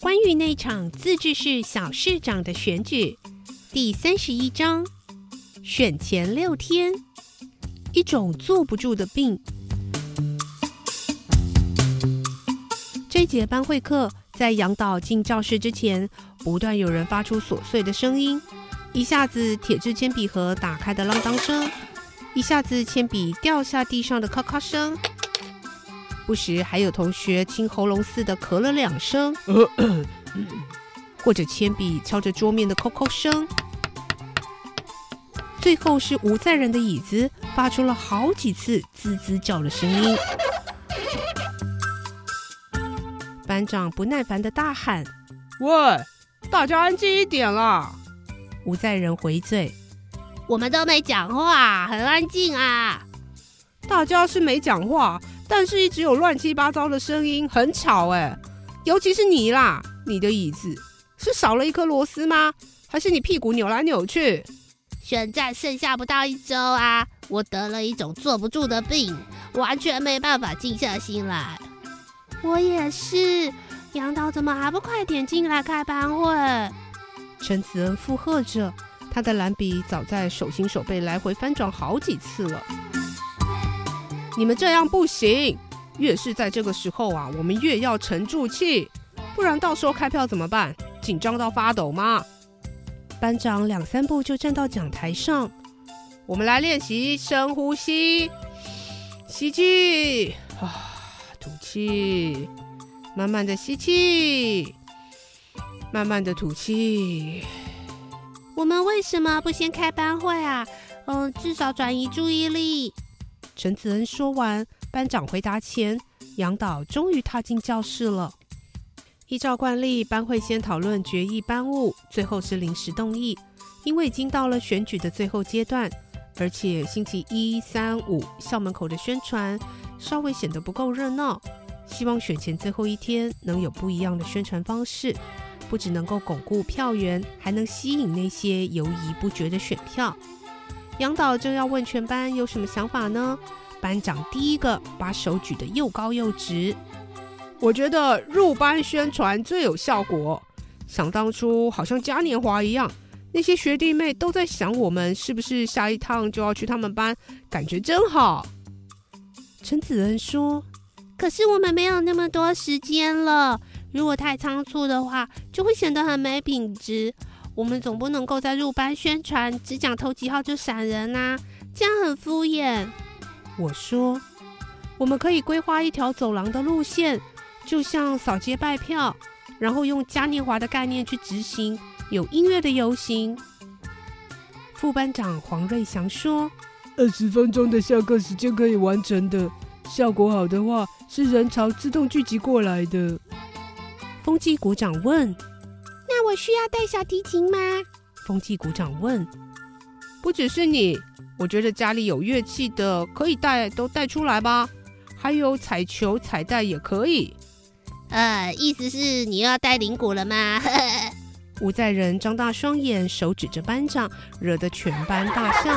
关于那场自治市小市长的选举，第三十一章：选前六天，一种坐不住的病。这节班会课在杨导进教室之前，不断有人发出琐碎的声音，一下子铁质铅笔盒打开的啷当声，一下子铅笔掉下地上的咔咔声。不时还有同学清喉咙似的咳了两声，或者铅笔敲着桌面的扣扣声。最后是吴在人的椅子发出了好几次滋滋叫的声音。班长不耐烦的大喊：“喂，大家安静一点啦！”吴在人回嘴：“我们都没讲话，很安静啊。”大家是没讲话。但是，一直有乱七八糟的声音，很吵哎！尤其是你啦，你的椅子是少了一颗螺丝吗？还是你屁股扭来扭去？选战剩下不到一周啊，我得了一种坐不住的病，完全没办法静下心来。我也是，杨导怎么还不快点进来开班会？陈子恩附和着，他的蓝笔早在手心手背来回翻转好几次了。你们这样不行，越是在这个时候啊，我们越要沉住气，不然到时候开票怎么办？紧张到发抖吗？班长两三步就站到讲台上，我们来练习深呼吸，吸气啊，吐气，慢慢的吸气，慢慢的吐气。我们为什么不先开班会啊？嗯，至少转移注意力。陈子恩说完，班长回答前，杨导终于踏进教室了。依照惯例，班会先讨论决议班务，最后是临时动议。因为已经到了选举的最后阶段，而且星期一、三、五校门口的宣传稍微显得不够热闹，希望选前最后一天能有不一样的宣传方式，不只能够巩固票源，还能吸引那些犹疑不决的选票。杨导正要问全班有什么想法呢？班长第一个把手举得又高又直。我觉得入班宣传最有效果。想当初好像嘉年华一样，那些学弟妹都在想我们是不是下一趟就要去他们班，感觉真好。陈子恩说：“可是我们没有那么多时间了，如果太仓促的话，就会显得很没品质。”我们总不能够在入班宣传只讲头几号就闪人啊，这样很敷衍。我说，我们可以规划一条走廊的路线，就像扫街拜票，然后用嘉年华的概念去执行，有音乐的游行。副班长黄瑞祥说：“二十分钟的下课时间可以完成的，效果好的话是人潮自动聚集过来的。”风纪股长问。那我需要带小提琴吗？风纪股长问。不只是你，我觉得家里有乐器的可以带，都带出来吧。还有彩球、彩带也可以。呃，意思是你又要带铃鼓了吗？吴在仁张大双眼，手指着班长，惹得全班大笑。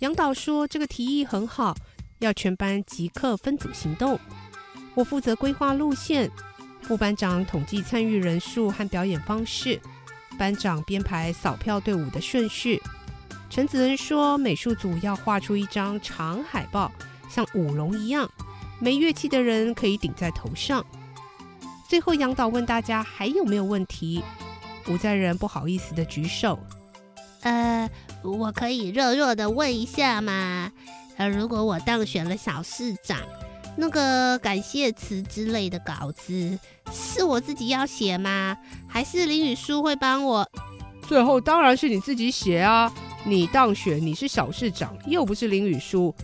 杨导说：“这个提议很好，要全班即刻分组行动。”我负责规划路线，副班长统计参与人数和表演方式，班长编排扫票队伍的顺序。陈子恩说，美术组要画出一张长海报，像舞龙一样，没乐器的人可以顶在头上。最后，杨导问大家还有没有问题，吴在仁不好意思的举手，呃，我可以弱弱的问一下吗？呃，如果我当选了小市长？那个感谢词之类的稿子是我自己要写吗？还是林雨书会帮我？最后当然是你自己写啊！你当选，你是小市长，又不是林雨书，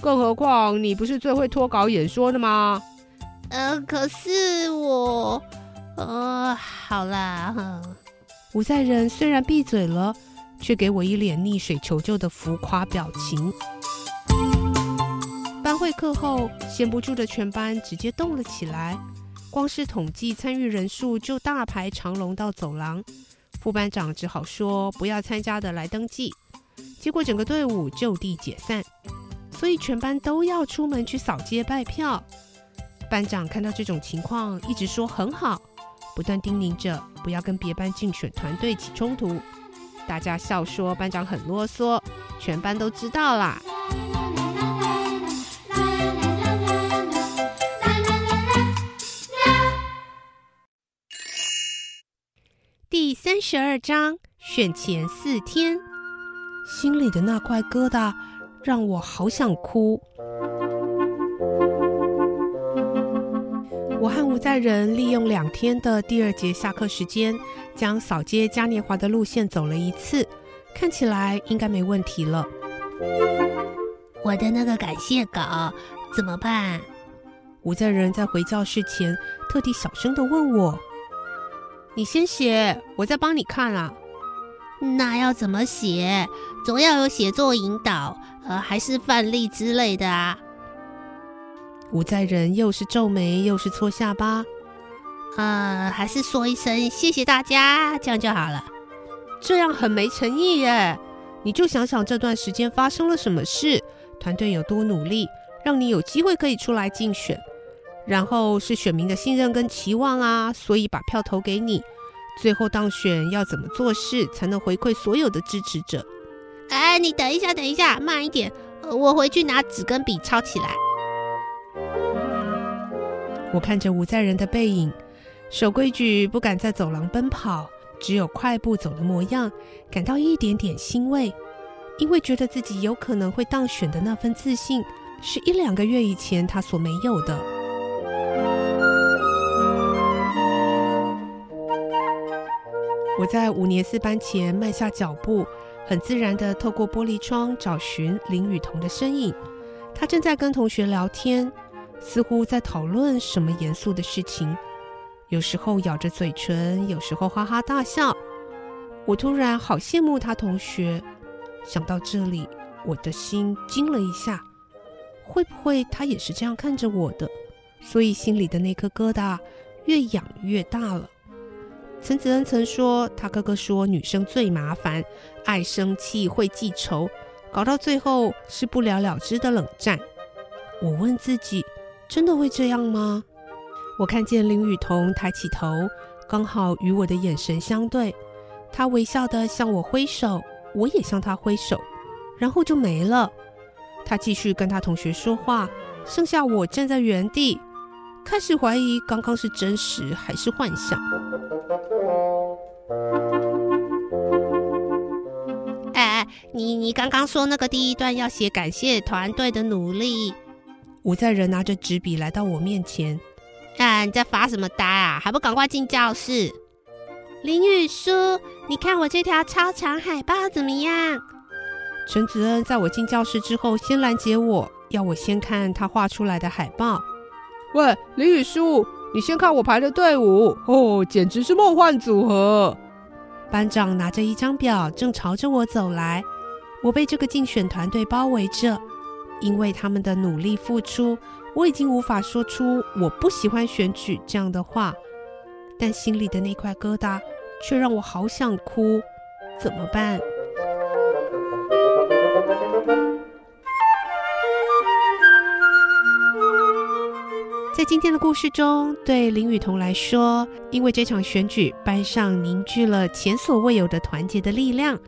更何况你不是最会脱稿演说的吗？呃，可是我，呃，好啦，哼。吴在仁虽然闭嘴了，却给我一脸溺水求救的浮夸表情。会课后，闲不住的全班直接动了起来，光是统计参与人数就大排长龙到走廊。副班长只好说不要参加的来登记，结果整个队伍就地解散。所以全班都要出门去扫街拜票。班长看到这种情况，一直说很好，不断叮咛着不要跟别班竞选团队起冲突。大家笑说班长很啰嗦，全班都知道啦。十二章选前四天，心里的那块疙瘩。让我好想哭。我和吴在仁利用两天的第二节下课时间，将扫街嘉年华的路线走了一次，看起来应该没问题了。我的那个感谢稿怎么办？吴在仁在回教室前特地小声的问我：“你先写，我再帮你看啊。”那要怎么写？总要有写作引导，呃，还是范例之类的啊？吴在仁又是皱眉又是搓下巴，呃，还是说一声谢谢大家，这样就好了。这样很没诚意耶！你就想想这段时间发生了什么事，团队有多努力，让你有机会可以出来竞选，然后是选民的信任跟期望啊，所以把票投给你。最后当选要怎么做事才能回馈所有的支持者？哎，你等一下，等一下，慢一点，我回去拿纸跟笔抄起来。我看着吴在仁的背影，守规矩不敢在走廊奔跑，只有快步走的模样，感到一点点欣慰，因为觉得自己有可能会当选的那份自信，是一两个月以前他所没有的。我在五年四班前迈下脚步，很自然地透过玻璃窗找寻林雨桐的身影。他正在跟同学聊天，似乎在讨论什么严肃的事情。有时候咬着嘴唇，有时候哈哈大笑。我突然好羡慕他同学。想到这里，我的心惊了一下。会不会他也是这样看着我的？所以心里的那颗疙瘩越养越大了。陈子恩曾说，他哥哥说女生最麻烦，爱生气，会记仇，搞到最后是不了了之的冷战。我问自己，真的会这样吗？我看见林雨桐抬起头，刚好与我的眼神相对，他微笑的向我挥手，我也向他挥手，然后就没了。他继续跟他同学说话，剩下我站在原地。开始怀疑刚刚是真实还是幻想。你你刚刚说那个第一段要写感谢团队的努力。吴在仁拿着纸笔来到我面前，啊，你在发什么呆啊？还不赶快进教室！林雨书，你看我这条超长海报怎么样？陈子恩在我进教室之后，先拦截我，要我先看他画出来的海报。喂，林雨书，你先看我排的队伍哦，简直是梦幻组合。班长拿着一张表，正朝着我走来。我被这个竞选团队包围着，因为他们的努力付出，我已经无法说出我不喜欢选举这样的话，但心里的那块疙瘩却让我好想哭。怎么办？在今天的故事中，对林雨桐来说，因为这场选举，班上凝聚了前所未有的团结的力量。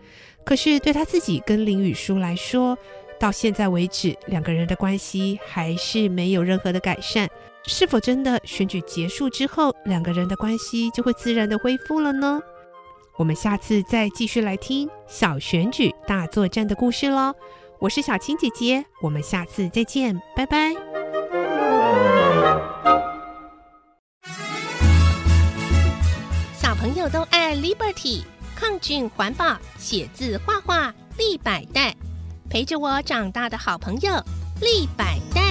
可是对他自己跟林雨舒来说，到现在为止，两个人的关系还是没有任何的改善。是否真的选举结束之后，两个人的关系就会自然的恢复了呢？我们下次再继续来听小选举大作战的故事喽。我是小青姐姐，我们下次再见，拜拜。小朋友都爱 Liberty，抗菌环保，写字画画立百代，陪着我长大的好朋友立百代。